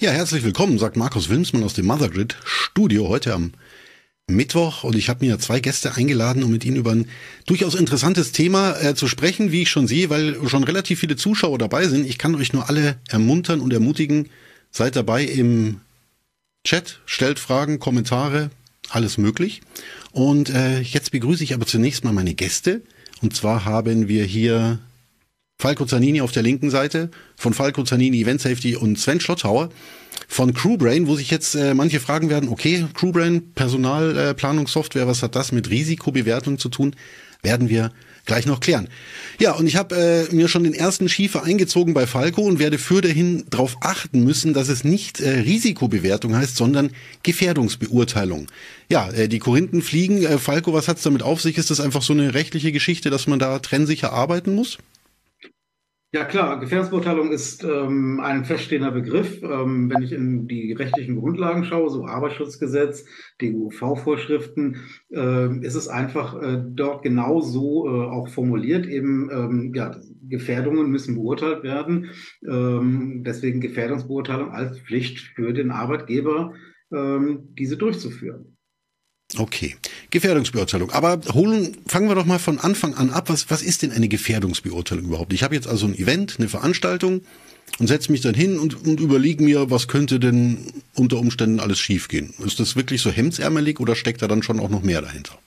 Ja, herzlich willkommen, sagt Markus Wilmsmann aus dem Mothergrid Studio heute am Mittwoch und ich habe mir zwei Gäste eingeladen, um mit ihnen über ein durchaus interessantes Thema äh, zu sprechen, wie ich schon sehe, weil schon relativ viele Zuschauer dabei sind. Ich kann euch nur alle ermuntern und ermutigen, seid dabei im Chat, stellt Fragen, Kommentare, alles möglich. Und äh, jetzt begrüße ich aber zunächst mal meine Gäste. Und zwar haben wir hier Falco Zanini auf der linken Seite, von Falco Zanini Event Safety und Sven Schlottauer von Crewbrain, wo sich jetzt äh, manche fragen werden, okay, Crewbrain, Personalplanungssoftware, äh, was hat das mit Risikobewertung zu tun? Werden wir gleich noch klären. Ja, und ich habe äh, mir schon den ersten Schiefer eingezogen bei Falco und werde für dahin darauf achten müssen, dass es nicht äh, Risikobewertung heißt, sondern Gefährdungsbeurteilung. Ja, äh, die Korinthen fliegen. Äh, Falco, was hat's damit auf sich? Ist das einfach so eine rechtliche Geschichte, dass man da trennsicher arbeiten muss? Ja klar, Gefährdungsbeurteilung ist ähm, ein feststehender Begriff. Ähm, wenn ich in die rechtlichen Grundlagen schaue, so Arbeitsschutzgesetz, DUV-Vorschriften, äh, ist es einfach äh, dort genau so äh, auch formuliert. Eben, ähm, ja, Gefährdungen müssen beurteilt werden. Ähm, deswegen Gefährdungsbeurteilung als Pflicht für den Arbeitgeber, ähm, diese durchzuführen. Okay, Gefährdungsbeurteilung. Aber holen, fangen wir doch mal von Anfang an ab. Was, was ist denn eine Gefährdungsbeurteilung überhaupt? Ich habe jetzt also ein Event, eine Veranstaltung und setze mich dann hin und, und überlege mir, was könnte denn unter Umständen alles schiefgehen. Ist das wirklich so hemdsärmelig oder steckt da dann schon auch noch mehr dahinter?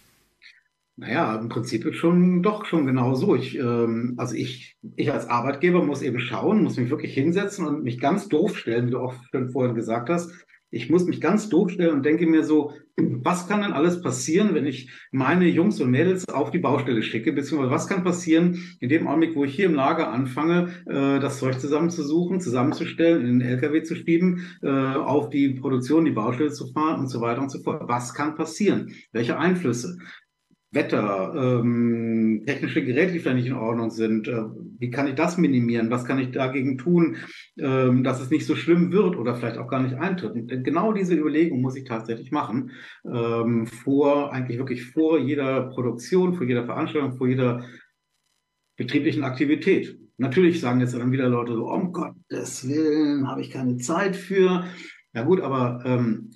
Naja, im Prinzip schon doch schon genau so. Ich, ähm, also ich, ich als Arbeitgeber muss eben schauen, muss mich wirklich hinsetzen und mich ganz doof stellen, wie du auch schon vorhin gesagt hast ich muss mich ganz doof stellen und denke mir so, was kann denn alles passieren, wenn ich meine Jungs und Mädels auf die Baustelle schicke, beziehungsweise was kann passieren in dem Augenblick, wo ich hier im Lager anfange, äh, das Zeug zusammenzusuchen, zusammenzustellen, in den LKW zu schieben, äh, auf die Produktion, die Baustelle zu fahren und so weiter und so fort. Was kann passieren? Welche Einflüsse? Wetter, ähm, technische Geräte, die vielleicht nicht in Ordnung sind. Äh, wie kann ich das minimieren? Was kann ich dagegen tun, ähm, dass es nicht so schlimm wird oder vielleicht auch gar nicht eintritt? Und genau diese Überlegung muss ich tatsächlich machen, ähm, vor, eigentlich wirklich vor jeder Produktion, vor jeder Veranstaltung, vor jeder betrieblichen Aktivität. Natürlich sagen jetzt dann wieder Leute so, um Gottes Willen, habe ich keine Zeit für. Ja gut, aber ähm,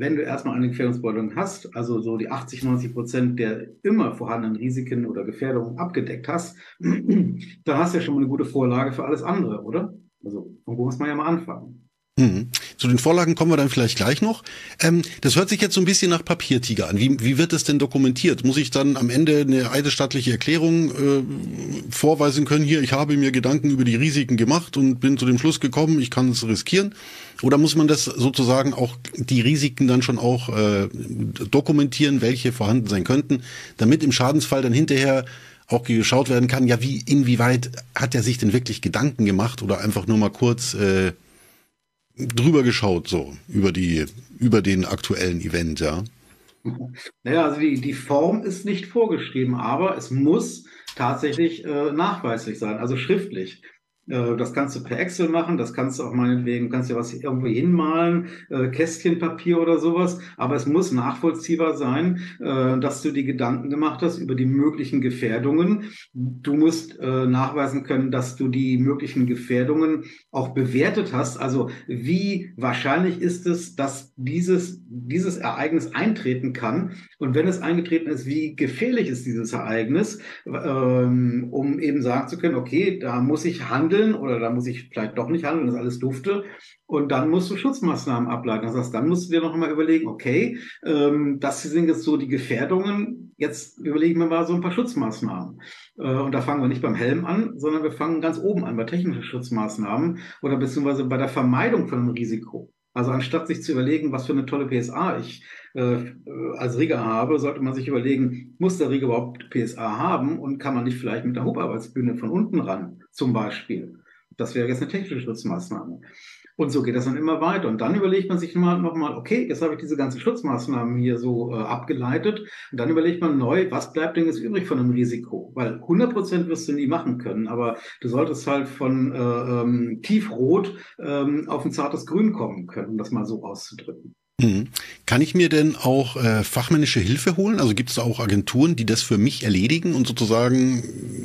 wenn du erstmal eine Gefährdungsbeurteilung hast, also so die 80, 90 Prozent der immer vorhandenen Risiken oder Gefährdungen abgedeckt hast, dann hast du ja schon mal eine gute Vorlage für alles andere, oder? Also, wo muss man ja mal anfangen? Mhm. Zu den Vorlagen kommen wir dann vielleicht gleich noch. Ähm, das hört sich jetzt so ein bisschen nach Papiertiger an. Wie, wie wird das denn dokumentiert? Muss ich dann am Ende eine eidesstattliche Erklärung äh, vorweisen können? Hier, ich habe mir Gedanken über die Risiken gemacht und bin zu dem Schluss gekommen, ich kann es riskieren. Oder muss man das sozusagen auch die Risiken dann schon auch äh, dokumentieren, welche vorhanden sein könnten, damit im Schadensfall dann hinterher auch geschaut werden kann, ja, wie, inwieweit hat er sich denn wirklich Gedanken gemacht oder einfach nur mal kurz äh, drüber geschaut, so, über die, über den aktuellen Event, ja? Naja, also die, die Form ist nicht vorgeschrieben, aber es muss tatsächlich äh, nachweislich sein, also schriftlich. Äh, das kannst du per Excel machen, das kannst du auch meinetwegen, kannst ja was irgendwo hinmalen, äh, Kästchenpapier oder sowas, aber es muss nachvollziehbar sein, äh, dass du die Gedanken gemacht hast über die möglichen Gefährdungen. Du musst nachweisen können, dass du die möglichen Gefährdungen auch bewertet hast. Also wie wahrscheinlich ist es, dass dieses, dieses Ereignis eintreten kann? Und wenn es eingetreten ist, wie gefährlich ist dieses Ereignis, ähm, um eben sagen zu können, okay, da muss ich handeln handeln oder da muss ich vielleicht doch nicht handeln, das alles dufte. Und dann musst du Schutzmaßnahmen ableiten. Das heißt, dann musst du dir noch mal überlegen, okay, ähm, das sind jetzt so die Gefährdungen. Jetzt überlegen wir mal so ein paar Schutzmaßnahmen. Äh, und da fangen wir nicht beim Helm an, sondern wir fangen ganz oben an bei technischen Schutzmaßnahmen oder beziehungsweise bei der Vermeidung von einem Risiko. Also anstatt sich zu überlegen, was für eine tolle PSA ich äh, als Rieger habe, sollte man sich überlegen, muss der Rieger überhaupt PSA haben und kann man nicht vielleicht mit der Hubarbeitsbühne von unten ran, zum Beispiel. Das wäre jetzt eine technische Schutzmaßnahme. Und so geht das dann immer weiter. Und dann überlegt man sich nochmal, okay, jetzt habe ich diese ganzen Schutzmaßnahmen hier so äh, abgeleitet. Und dann überlegt man neu, was bleibt denn jetzt übrig von einem Risiko? Weil 100 Prozent wirst du nie machen können, aber du solltest halt von äh, ähm, tiefrot ähm, auf ein zartes Grün kommen können, um das mal so auszudrücken. Mhm. Kann ich mir denn auch äh, fachmännische Hilfe holen? Also gibt es da auch Agenturen, die das für mich erledigen und sozusagen,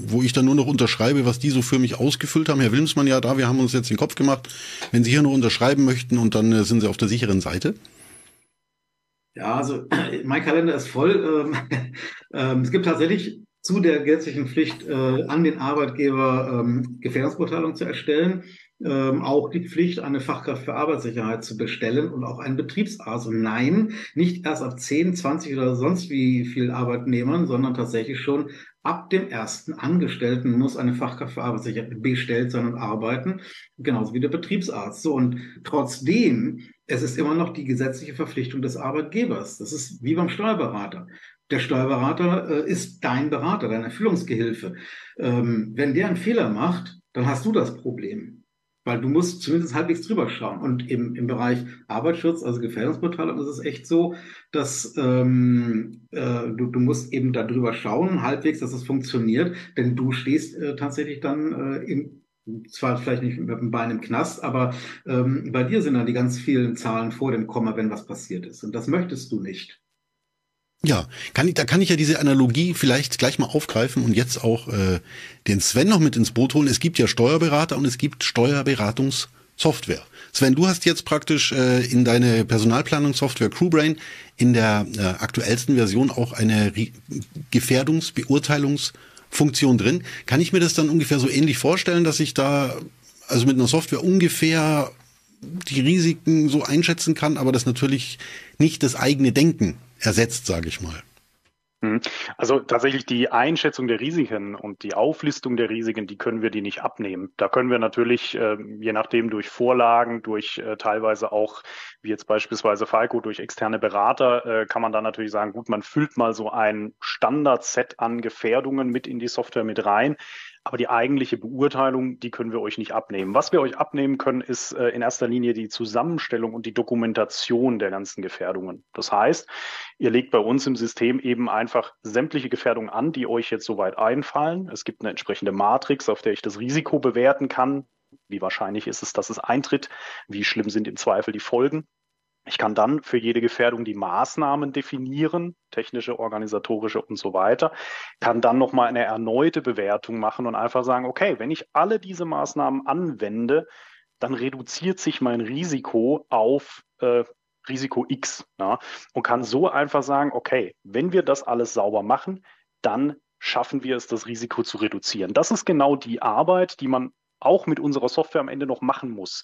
wo ich dann nur noch unterschreibe, was die so für mich ausgefüllt haben? Herr Wilmsmann, ja, da, wir haben uns jetzt den Kopf gemacht. Wenn Sie hier noch unterschreiben möchten und dann äh, sind Sie auf der sicheren Seite? Ja, also mein Kalender ist voll. Ähm, ähm, es gibt tatsächlich zu der gesetzlichen Pflicht äh, an den Arbeitgeber ähm, Gefährdungsbeurteilung zu erstellen ähm, auch die Pflicht, eine Fachkraft für Arbeitssicherheit zu bestellen und auch einen Betriebsarzt. Und nein, nicht erst ab 10, 20 oder sonst wie viel Arbeitnehmern, sondern tatsächlich schon ab dem ersten Angestellten muss eine Fachkraft für Arbeitssicherheit bestellt sein und arbeiten, genauso wie der Betriebsarzt. So, und trotzdem, es ist immer noch die gesetzliche Verpflichtung des Arbeitgebers. Das ist wie beim Steuerberater. Der Steuerberater äh, ist dein Berater, dein Erfüllungsgehilfe. Ähm, wenn der einen Fehler macht, dann hast du das Problem. Weil du musst zumindest halbwegs drüber schauen. Und im, im Bereich Arbeitsschutz, also Gefährdungsbeurteilung, ist es echt so, dass ähm, äh, du, du musst eben da drüber schauen, halbwegs, dass es funktioniert. Denn du stehst äh, tatsächlich dann äh, im zwar vielleicht nicht mit dem Bein im Knast, aber ähm, bei dir sind dann die ganz vielen Zahlen vor dem Komma, wenn was passiert ist. Und das möchtest du nicht. Ja, kann ich, da kann ich ja diese Analogie vielleicht gleich mal aufgreifen und jetzt auch äh, den Sven noch mit ins Boot holen. Es gibt ja Steuerberater und es gibt Steuerberatungssoftware. Sven, du hast jetzt praktisch äh, in deine Personalplanungssoftware Crewbrain in der äh, aktuellsten Version auch eine Gefährdungsbeurteilungsfunktion drin. Kann ich mir das dann ungefähr so ähnlich vorstellen, dass ich da also mit einer Software ungefähr die Risiken so einschätzen kann, aber das natürlich nicht das eigene Denken ersetzt, sage ich mal. Mhm. Also tatsächlich die Einschätzung der Risiken und die Auflistung der Risiken, die können wir die nicht abnehmen. Da können wir natürlich, äh, je nachdem durch Vorlagen, durch äh, teilweise auch, wie jetzt beispielsweise Falco, durch externe Berater, äh, kann man dann natürlich sagen, gut, man füllt mal so ein Standardset an Gefährdungen mit in die Software mit rein. Aber die eigentliche Beurteilung, die können wir euch nicht abnehmen. Was wir euch abnehmen können, ist äh, in erster Linie die Zusammenstellung und die Dokumentation der ganzen Gefährdungen. Das heißt, ihr legt bei uns im System eben einfach sämtliche Gefährdungen an, die euch jetzt soweit einfallen. Es gibt eine entsprechende Matrix, auf der ich das Risiko bewerten kann. Wie wahrscheinlich ist es, dass es eintritt? Wie schlimm sind im Zweifel die Folgen? Ich kann dann für jede Gefährdung die Maßnahmen definieren, technische, organisatorische und so weiter, kann dann nochmal eine erneute Bewertung machen und einfach sagen, okay, wenn ich alle diese Maßnahmen anwende, dann reduziert sich mein Risiko auf äh, Risiko X ja, und kann so einfach sagen, okay, wenn wir das alles sauber machen, dann schaffen wir es, das Risiko zu reduzieren. Das ist genau die Arbeit, die man auch mit unserer Software am Ende noch machen muss.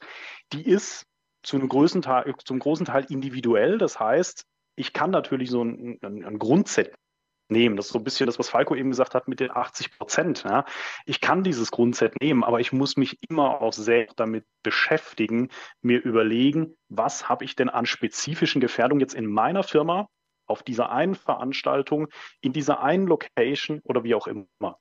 Die ist zu einem großen Teil, zum großen Teil individuell. Das heißt, ich kann natürlich so ein, ein, ein Grundset nehmen. Das ist so ein bisschen das, was Falco eben gesagt hat mit den 80 Prozent. Ja. Ich kann dieses Grundset nehmen, aber ich muss mich immer auch sehr damit beschäftigen, mir überlegen, was habe ich denn an spezifischen Gefährdungen jetzt in meiner Firma auf dieser einen Veranstaltung, in dieser einen Location oder wie auch immer.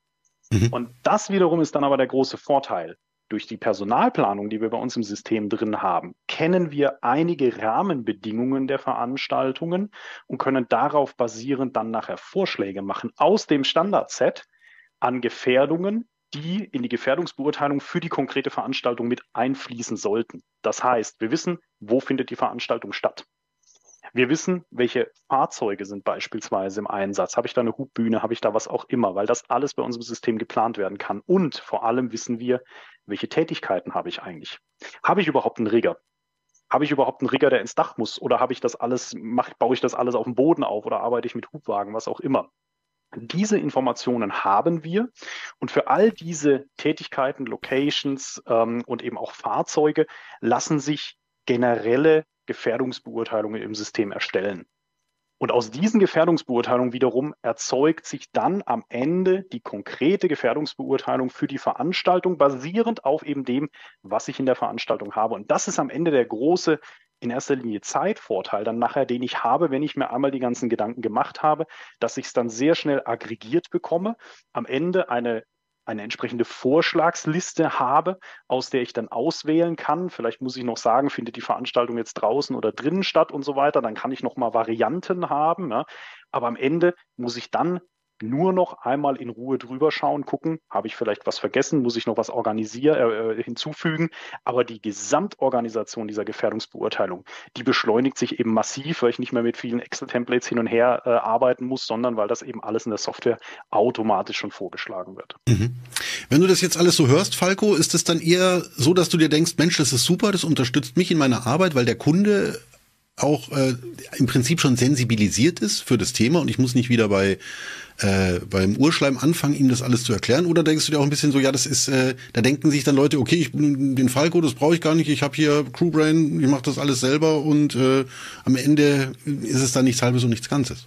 Mhm. Und das wiederum ist dann aber der große Vorteil durch die Personalplanung, die wir bei uns im System drin haben, kennen wir einige Rahmenbedingungen der Veranstaltungen und können darauf basierend dann nachher Vorschläge machen aus dem Standardset an Gefährdungen, die in die Gefährdungsbeurteilung für die konkrete Veranstaltung mit einfließen sollten. Das heißt, wir wissen, wo findet die Veranstaltung statt. Wir wissen, welche Fahrzeuge sind beispielsweise im Einsatz. Habe ich da eine Hubbühne? Habe ich da was auch immer? Weil das alles bei unserem System geplant werden kann. Und vor allem wissen wir, welche Tätigkeiten habe ich eigentlich? Habe ich überhaupt einen Rigger? Habe ich überhaupt einen Rigger, der ins Dach muss? Oder habe ich das alles, mach, baue ich das alles auf dem Boden auf oder arbeite ich mit Hubwagen, was auch immer? Diese Informationen haben wir und für all diese Tätigkeiten, Locations ähm, und eben auch Fahrzeuge lassen sich generelle Gefährdungsbeurteilungen im System erstellen. Und aus diesen Gefährdungsbeurteilungen wiederum erzeugt sich dann am Ende die konkrete Gefährdungsbeurteilung für die Veranstaltung, basierend auf eben dem, was ich in der Veranstaltung habe. Und das ist am Ende der große, in erster Linie Zeitvorteil dann nachher, den ich habe, wenn ich mir einmal die ganzen Gedanken gemacht habe, dass ich es dann sehr schnell aggregiert bekomme, am Ende eine eine entsprechende Vorschlagsliste habe, aus der ich dann auswählen kann. Vielleicht muss ich noch sagen, findet die Veranstaltung jetzt draußen oder drinnen statt und so weiter. Dann kann ich noch mal Varianten haben. Ja. Aber am Ende muss ich dann nur noch einmal in Ruhe drüber schauen, gucken, habe ich vielleicht was vergessen, muss ich noch was organisieren, äh, äh, hinzufügen. Aber die Gesamtorganisation dieser Gefährdungsbeurteilung, die beschleunigt sich eben massiv, weil ich nicht mehr mit vielen Excel-Templates hin und her äh, arbeiten muss, sondern weil das eben alles in der Software automatisch schon vorgeschlagen wird. Mhm. Wenn du das jetzt alles so hörst, Falco, ist es dann eher so, dass du dir denkst, Mensch, das ist super, das unterstützt mich in meiner Arbeit, weil der Kunde auch äh, im Prinzip schon sensibilisiert ist für das Thema und ich muss nicht wieder bei äh, beim Urschleim anfangen, ihm das alles zu erklären? Oder denkst du dir auch ein bisschen so, ja, das ist, äh, da denken sich dann Leute, okay, ich den Falco, das brauche ich gar nicht, ich habe hier Crewbrain, ich mache das alles selber und äh, am Ende ist es dann nichts halbes und nichts Ganzes.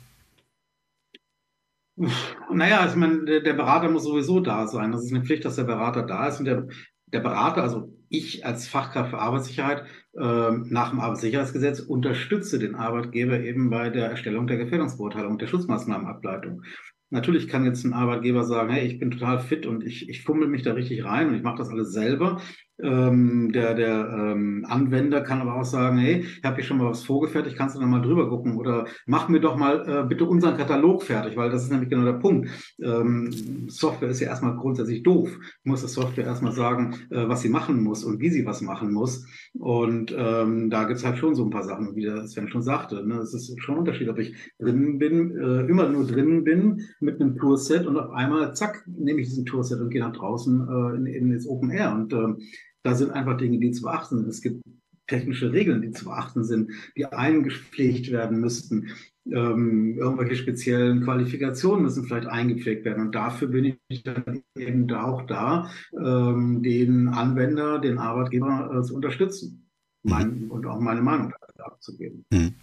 Naja, also ich meine, der, Berater muss sowieso da sein. Das ist eine Pflicht, dass der Berater da ist und der, der Berater, also ich als Fachkraft für Arbeitssicherheit nach dem Arbeitssicherheitsgesetz unterstütze den Arbeitgeber eben bei der Erstellung der Gefährdungsbeurteilung, der Schutzmaßnahmenableitung. Natürlich kann jetzt ein Arbeitgeber sagen, hey, ich bin total fit und ich, ich fummel mich da richtig rein und ich mache das alles selber. Ähm, der der ähm, Anwender kann aber auch sagen, hey, ich habe hier schon mal was vorgefertigt, kannst du da mal drüber gucken oder mach mir doch mal äh, bitte unseren Katalog fertig, weil das ist nämlich genau der Punkt. Ähm, Software ist ja erstmal grundsätzlich doof. Muss der Software erstmal sagen, äh, was sie machen muss und wie sie was machen muss. Und ähm, da gibt's halt schon so ein paar Sachen, wie der Sven schon sagte. Ne? Es ist schon ein Unterschied, ob ich drinnen bin, äh, immer nur drinnen bin mit einem Tourset und auf einmal, zack, nehme ich diesen Tourset und gehe nach draußen äh, in, in das Open Air. Und ähm, da sind einfach Dinge, die zu beachten sind. Es gibt technische Regeln, die zu beachten sind, die eingepflegt werden müssten. Ähm, irgendwelche speziellen Qualifikationen müssen vielleicht eingepflegt werden. Und dafür bin ich dann eben auch da, ähm, den Anwender, den Arbeitgeber äh, zu unterstützen mein, und auch meine Meinung abzugeben. Mhm.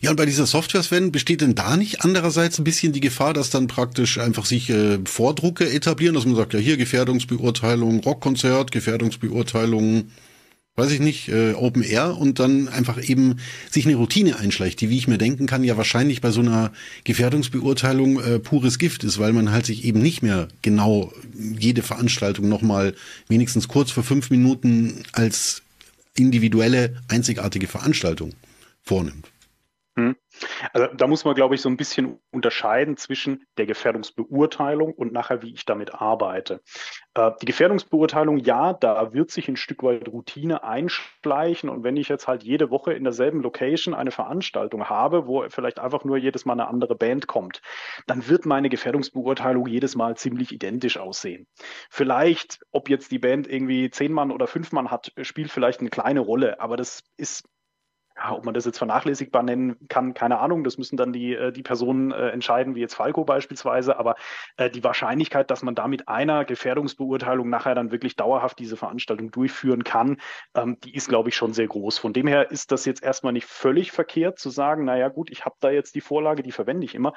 Ja, und bei dieser Software, Sven, besteht denn da nicht andererseits ein bisschen die Gefahr, dass dann praktisch einfach sich äh, Vordrucke etablieren, dass man sagt, ja hier Gefährdungsbeurteilung, Rockkonzert, Gefährdungsbeurteilung, weiß ich nicht, äh, Open Air und dann einfach eben sich eine Routine einschleicht, die, wie ich mir denken kann, ja wahrscheinlich bei so einer Gefährdungsbeurteilung äh, pures Gift ist, weil man halt sich eben nicht mehr genau jede Veranstaltung nochmal wenigstens kurz für fünf Minuten als individuelle, einzigartige Veranstaltung vornimmt. Hm. Also da muss man, glaube ich, so ein bisschen unterscheiden zwischen der Gefährdungsbeurteilung und nachher, wie ich damit arbeite. Äh, die Gefährdungsbeurteilung, ja, da wird sich ein Stück weit Routine einschleichen. Und wenn ich jetzt halt jede Woche in derselben Location eine Veranstaltung habe, wo vielleicht einfach nur jedes Mal eine andere Band kommt, dann wird meine Gefährdungsbeurteilung jedes Mal ziemlich identisch aussehen. Vielleicht, ob jetzt die Band irgendwie zehn Mann oder fünf Mann hat, spielt vielleicht eine kleine Rolle, aber das ist ja, ob man das jetzt vernachlässigbar nennen kann, keine Ahnung. Das müssen dann die, äh, die Personen äh, entscheiden, wie jetzt Falco beispielsweise. Aber äh, die Wahrscheinlichkeit, dass man da mit einer Gefährdungsbeurteilung nachher dann wirklich dauerhaft diese Veranstaltung durchführen kann, ähm, die ist, glaube ich, schon sehr groß. Von dem her ist das jetzt erstmal nicht völlig verkehrt zu sagen, naja gut, ich habe da jetzt die Vorlage, die verwende ich immer.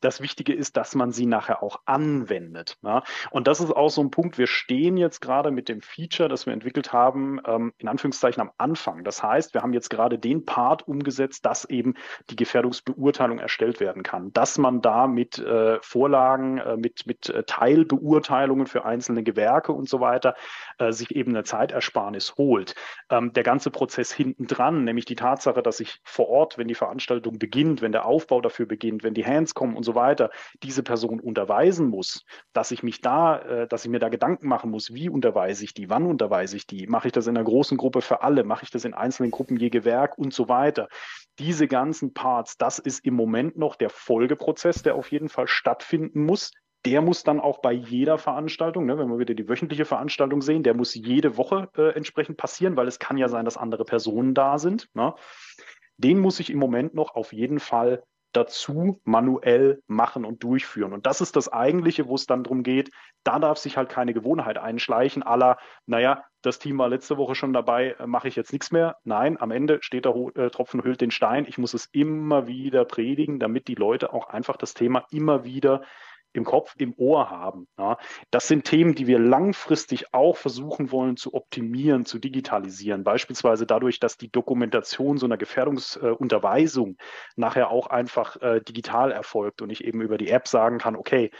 Das Wichtige ist, dass man sie nachher auch anwendet. Ja? Und das ist auch so ein Punkt. Wir stehen jetzt gerade mit dem Feature, das wir entwickelt haben, ähm, in Anführungszeichen am Anfang. Das heißt, wir haben jetzt gerade den Part umgesetzt, dass eben die Gefährdungsbeurteilung erstellt werden kann, dass man da mit äh, Vorlagen, äh, mit, mit äh, Teilbeurteilungen für einzelne Gewerke und so weiter äh, sich eben eine Zeitersparnis holt. Ähm, der ganze Prozess hinten dran, nämlich die Tatsache, dass ich vor Ort, wenn die Veranstaltung beginnt, wenn der Aufbau dafür beginnt, wenn die Hands kommen und so weiter, diese Person unterweisen muss, dass ich mich da, äh, dass ich mir da Gedanken machen muss, wie unterweise ich die, wann unterweise ich die, mache ich das in einer großen Gruppe für alle, mache ich das in einzelnen Gruppen je Gewerk und so weiter. Diese ganzen Parts, das ist im Moment noch der Folgeprozess, der auf jeden Fall stattfinden muss der muss dann auch bei jeder Veranstaltung, ne, wenn wir wieder die wöchentliche Veranstaltung sehen, der muss jede Woche äh, entsprechend passieren, weil es kann ja sein, dass andere Personen da sind. Ne? Den muss ich im Moment noch auf jeden Fall dazu manuell machen und durchführen. Und das ist das Eigentliche, wo es dann darum geht, da darf sich halt keine Gewohnheit einschleichen, aller, naja, das Team war letzte Woche schon dabei, äh, mache ich jetzt nichts mehr. Nein, am Ende steht der äh, Tropfen hüllt den Stein. Ich muss es immer wieder predigen, damit die Leute auch einfach das Thema immer wieder im Kopf, im Ohr haben. Ja. Das sind Themen, die wir langfristig auch versuchen wollen zu optimieren, zu digitalisieren. Beispielsweise dadurch, dass die Dokumentation so einer Gefährdungsunterweisung äh, nachher auch einfach äh, digital erfolgt und ich eben über die App sagen kann, okay,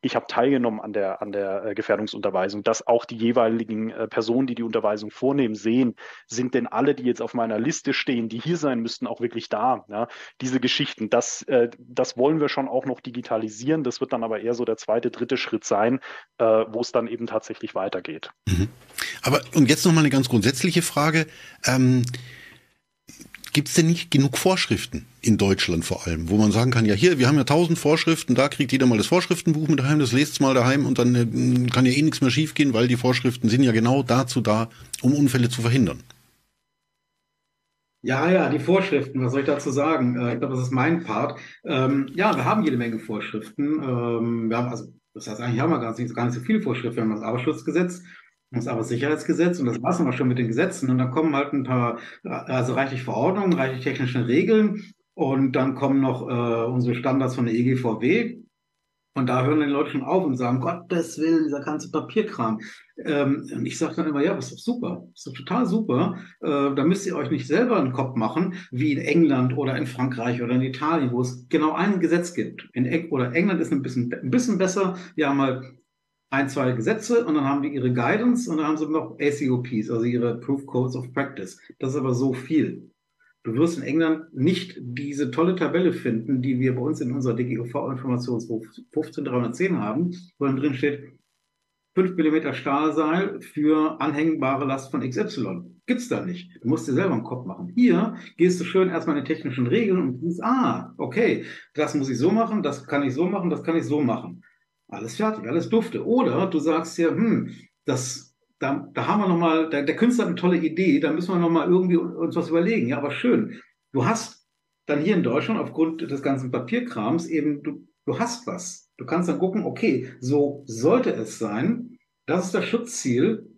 ich habe teilgenommen an der, an der äh, Gefährdungsunterweisung, dass auch die jeweiligen äh, Personen, die die Unterweisung vornehmen, sehen, sind denn alle, die jetzt auf meiner Liste stehen, die hier sein müssten, auch wirklich da. Ja? Diese Geschichten, das, äh, das wollen wir schon auch noch digitalisieren. Das wird dann aber eher so der zweite, dritte Schritt sein, wo es dann eben tatsächlich weitergeht. Mhm. Aber und jetzt noch mal eine ganz grundsätzliche Frage. Ähm, Gibt es denn nicht genug Vorschriften in Deutschland vor allem, wo man sagen kann, ja hier, wir haben ja tausend Vorschriften, da kriegt jeder mal das Vorschriftenbuch mit daheim, das lest mal daheim und dann äh, kann ja eh nichts mehr schiefgehen, weil die Vorschriften sind ja genau dazu da, um Unfälle zu verhindern. Ja, ja, die Vorschriften, was soll ich dazu sagen? Äh, ich glaube, das ist mein Part. Ähm, ja, wir haben jede Menge Vorschriften. Ähm, wir haben also, das heißt, eigentlich haben wir gar nicht, gar nicht so viele Vorschriften. Wir haben das Arbeitsschutzgesetz, das Arbeitssicherheitsgesetz und das war es aber schon mit den Gesetzen. Und dann kommen halt ein paar, also reichlich Verordnungen, reichlich technische Regeln und dann kommen noch äh, unsere Standards von der EGVW. Und da hören die Leute schon auf und sagen, Gottes Willen, dieser ganze Papierkram. Ähm, und ich sage dann immer, ja, das ist doch super, das ist doch total super. Äh, da müsst ihr euch nicht selber einen Kopf machen, wie in England oder in Frankreich oder in Italien, wo es genau ein Gesetz gibt. In Eng oder England ist ein bisschen, ein bisschen besser. Wir haben halt ein, zwei Gesetze und dann haben die ihre Guidance und dann haben sie noch ACOPs, also ihre Proof Codes of Practice. Das ist aber so viel. Du wirst in England nicht diese tolle Tabelle finden, die wir bei uns in unserer DGUV-Informationsbuch 15310 haben, wo dann drin steht, 5 mm Stahlseil für anhängbare Last von XY. Gibt's da nicht. Du musst dir selber einen Kopf machen. Hier gehst du schön erstmal in die technischen Regeln und siehst, ah, okay, das muss ich so machen, das kann ich so machen, das kann ich so machen. Alles fertig, alles dufte. Oder du sagst ja, hm, das, da, da haben wir nochmal, der, der Künstler hat eine tolle Idee, da müssen wir nochmal irgendwie uns was überlegen. Ja, aber schön. Du hast dann hier in Deutschland aufgrund des ganzen Papierkrams eben, du, du hast was. Du kannst dann gucken, okay, so sollte es sein. Das ist das Schutzziel.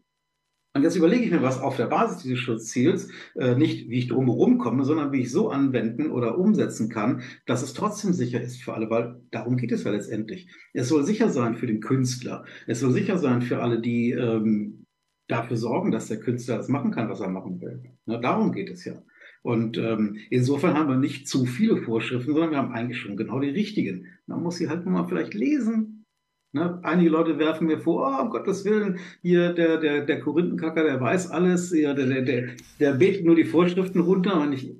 Und jetzt überlege ich mir was auf der Basis dieses Schutzziels, äh, nicht wie ich drumherum komme, sondern wie ich so anwenden oder umsetzen kann, dass es trotzdem sicher ist für alle, weil darum geht es ja letztendlich. Es soll sicher sein für den Künstler. Es soll sicher sein für alle, die ähm, dafür sorgen, dass der Künstler das machen kann, was er machen will. Na, darum geht es ja. Und ähm, insofern haben wir nicht zu viele Vorschriften, sondern wir haben eigentlich schon genau die richtigen. Man muss sie halt nur mal vielleicht lesen, Ne? Einige Leute werfen mir vor, oh, um Gottes Willen, hier der, der, der Korinthenkacker, der weiß alles, ja, der, der, der, der betet nur die Vorschriften runter. Und ich,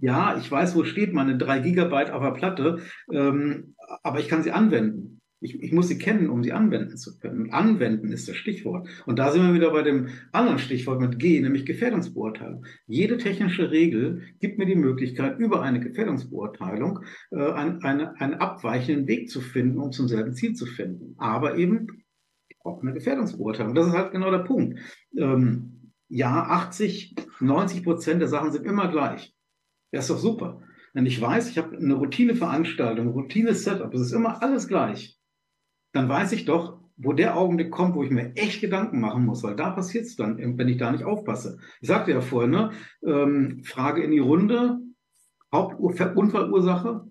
ja, ich weiß, wo steht meine drei Gigabyte auf der Platte, ähm, aber ich kann sie anwenden. Ich, ich muss sie kennen, um sie anwenden zu können. Und anwenden ist das Stichwort. Und da sind wir wieder bei dem anderen Stichwort mit G, nämlich Gefährdungsbeurteilung. Jede technische Regel gibt mir die Möglichkeit, über eine Gefährdungsbeurteilung äh, einen, eine, einen abweichenden Weg zu finden, um zum selben Ziel zu finden. Aber eben auch eine Gefährdungsbeurteilung. Das ist halt genau der Punkt. Ähm, ja, 80, 90 Prozent der Sachen sind immer gleich. Das ist doch super. Wenn ich weiß, ich habe eine Routineveranstaltung, Routine-Setup, es ist immer alles gleich dann weiß ich doch, wo der Augenblick kommt, wo ich mir echt Gedanken machen muss, weil da passiert es dann, wenn ich da nicht aufpasse. Ich sagte ja vorhin, ne, ähm, Frage in die Runde, Hauptunfallursache,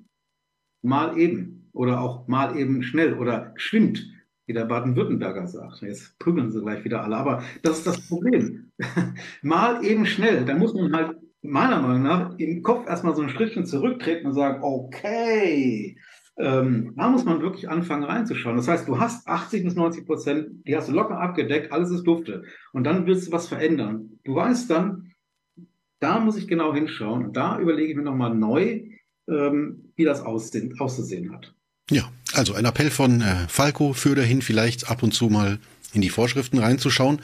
mal eben oder auch mal eben schnell oder geschwind, wie der Baden-Württemberger sagt. Jetzt prügeln sie gleich wieder alle, aber das ist das Problem. mal eben schnell, da muss man halt meiner Meinung nach im Kopf erstmal so ein Schrittchen zurücktreten und sagen, okay, ähm, da muss man wirklich anfangen reinzuschauen. Das heißt, du hast 80 bis 90 Prozent, die hast du locker abgedeckt, alles ist dufte. Und dann willst du was verändern. Du weißt dann, da muss ich genau hinschauen. Und da überlege ich mir nochmal neu, ähm, wie das aussehen, auszusehen hat. Ja, also ein Appell von äh, Falco für dahin vielleicht ab und zu mal in die Vorschriften reinzuschauen.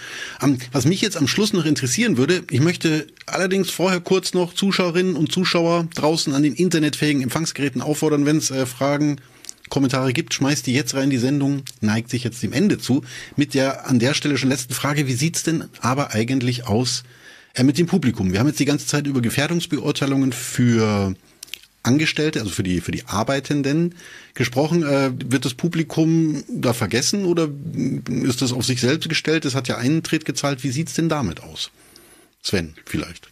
was mich jetzt am Schluss noch interessieren würde, ich möchte allerdings vorher kurz noch Zuschauerinnen und Zuschauer draußen an den internetfähigen Empfangsgeräten auffordern, wenn es äh, Fragen, Kommentare gibt, schmeißt die jetzt rein. Die Sendung neigt sich jetzt dem Ende zu. Mit der an der Stelle schon letzten Frage, wie sieht's denn aber eigentlich aus äh, mit dem Publikum? Wir haben jetzt die ganze Zeit über Gefährdungsbeurteilungen für Angestellte, also für die, für die Arbeitenden gesprochen. Äh, wird das Publikum da vergessen oder ist das auf sich selbst gestellt? Es hat ja einen Tritt gezahlt. Wie sieht's denn damit aus? Sven, vielleicht.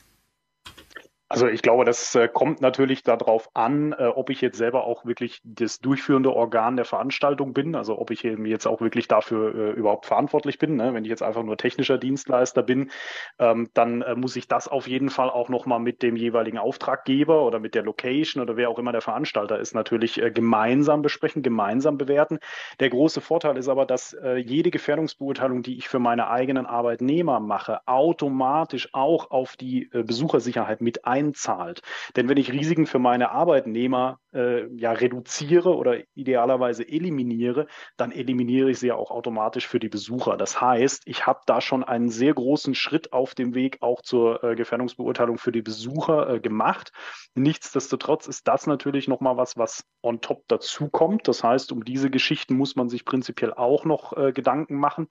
Also ich glaube, das äh, kommt natürlich darauf an, äh, ob ich jetzt selber auch wirklich das durchführende Organ der Veranstaltung bin, also ob ich eben jetzt auch wirklich dafür äh, überhaupt verantwortlich bin. Ne? Wenn ich jetzt einfach nur technischer Dienstleister bin, ähm, dann muss ich das auf jeden Fall auch nochmal mit dem jeweiligen Auftraggeber oder mit der Location oder wer auch immer der Veranstalter ist, natürlich gemeinsam besprechen, gemeinsam bewerten. Der große Vorteil ist aber, dass jede Gefährdungsbeurteilung, die ich für meine eigenen Arbeitnehmer mache, automatisch auch auf die Besuchersicherheit mit ein einzahlt. Denn wenn ich Risiken für meine Arbeitnehmer äh, ja reduziere oder idealerweise eliminiere, dann eliminiere ich sie ja auch automatisch für die Besucher. Das heißt, ich habe da schon einen sehr großen Schritt auf dem Weg auch zur äh, Gefährdungsbeurteilung für die Besucher äh, gemacht. Nichtsdestotrotz ist das natürlich nochmal was, was on top dazukommt. Das heißt, um diese Geschichten muss man sich prinzipiell auch noch äh, Gedanken machen.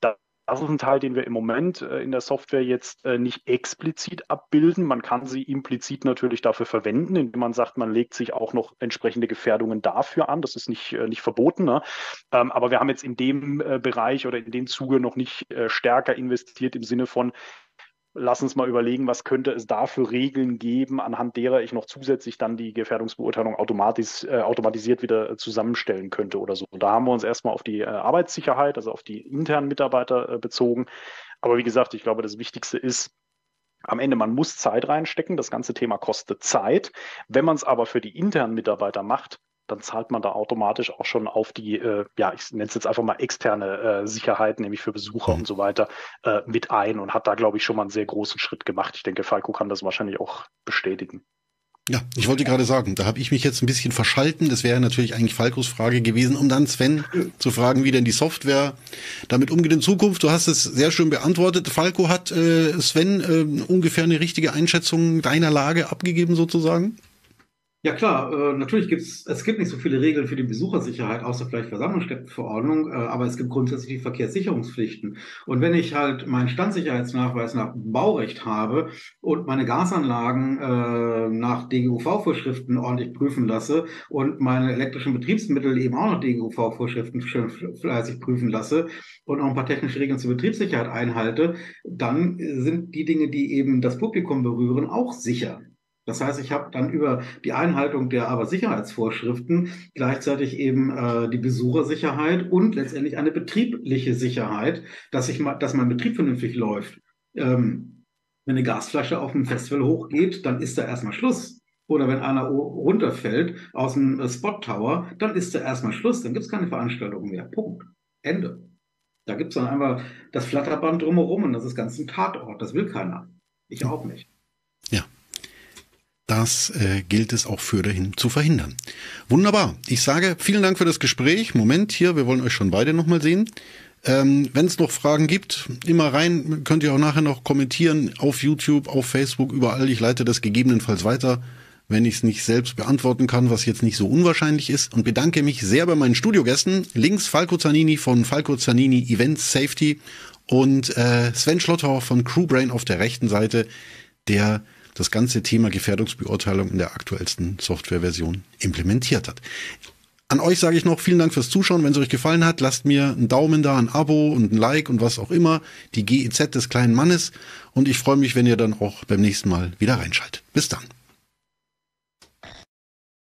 Da das ist ein Teil, den wir im Moment äh, in der Software jetzt äh, nicht explizit abbilden. Man kann sie implizit natürlich dafür verwenden, indem man sagt, man legt sich auch noch entsprechende Gefährdungen dafür an. Das ist nicht, äh, nicht verboten. Ne? Ähm, aber wir haben jetzt in dem Bereich oder in dem Zuge noch nicht stärker investiert im Sinne von, lass uns mal überlegen, was könnte es da für Regeln geben, anhand derer ich noch zusätzlich dann die Gefährdungsbeurteilung automatisch, äh, automatisiert wieder zusammenstellen könnte oder so. Da haben wir uns erstmal auf die äh, Arbeitssicherheit, also auf die internen Mitarbeiter äh, bezogen. Aber wie gesagt, ich glaube, das Wichtigste ist, am Ende, man muss Zeit reinstecken. Das ganze Thema kostet Zeit. Wenn man es aber für die internen Mitarbeiter macht, dann zahlt man da automatisch auch schon auf die, äh, ja, ich nenne es jetzt einfach mal externe äh, Sicherheit, nämlich für Besucher mhm. und so weiter, äh, mit ein und hat da, glaube ich, schon mal einen sehr großen Schritt gemacht. Ich denke, Falco kann das wahrscheinlich auch bestätigen. Ja, ich wollte gerade sagen, da habe ich mich jetzt ein bisschen verschalten. Das wäre natürlich eigentlich Falkos Frage gewesen, um dann Sven zu fragen, wie denn die Software damit umgeht in Zukunft. Du hast es sehr schön beantwortet. Falco hat äh, Sven äh, ungefähr eine richtige Einschätzung deiner Lage abgegeben sozusagen? Ja klar, äh, natürlich gibt es, es gibt nicht so viele Regeln für die Besuchersicherheit, außer vielleicht Versammlungsstättenverordnung, äh, aber es gibt grundsätzlich die Verkehrssicherungspflichten. Und wenn ich halt meinen Standsicherheitsnachweis nach Baurecht habe und meine Gasanlagen äh, nach DGUV-Vorschriften ordentlich prüfen lasse und meine elektrischen Betriebsmittel eben auch nach DGUV-Vorschriften schön fleißig prüfen lasse und auch ein paar technische Regeln zur Betriebssicherheit einhalte, dann sind die Dinge, die eben das Publikum berühren, auch sicher. Das heißt, ich habe dann über die Einhaltung der aber Sicherheitsvorschriften gleichzeitig eben äh, die Besuchersicherheit und letztendlich eine betriebliche Sicherheit, dass ich mal, dass mein Betrieb vernünftig läuft. Ähm, wenn eine Gasflasche auf dem Festival hochgeht, dann ist da erstmal Schluss. Oder wenn einer runterfällt aus dem äh, Spot Tower, dann ist da erstmal Schluss. Dann gibt es keine Veranstaltung mehr. Punkt. Ende. Da gibt es dann einfach das Flatterband drumherum und das ist ganz ein Tatort. Das will keiner. Ich auch nicht. Das äh, gilt es auch für dahin zu verhindern. Wunderbar. Ich sage vielen Dank für das Gespräch. Moment hier, wir wollen euch schon beide nochmal sehen. Ähm, Wenn es noch Fragen gibt, immer rein. Könnt ihr auch nachher noch kommentieren auf YouTube, auf Facebook, überall. Ich leite das gegebenenfalls weiter, wenn ich es nicht selbst beantworten kann, was jetzt nicht so unwahrscheinlich ist. Und bedanke mich sehr bei meinen Studiogästen. Links Falco Zanini von Falco Zanini Events Safety und äh, Sven Schlotter von Crewbrain auf der rechten Seite, der das ganze Thema Gefährdungsbeurteilung in der aktuellsten Softwareversion implementiert hat. An euch sage ich noch vielen Dank fürs Zuschauen. Wenn es euch gefallen hat, lasst mir einen Daumen da, ein Abo und ein Like und was auch immer. Die GEZ des kleinen Mannes. Und ich freue mich, wenn ihr dann auch beim nächsten Mal wieder reinschaltet. Bis dann.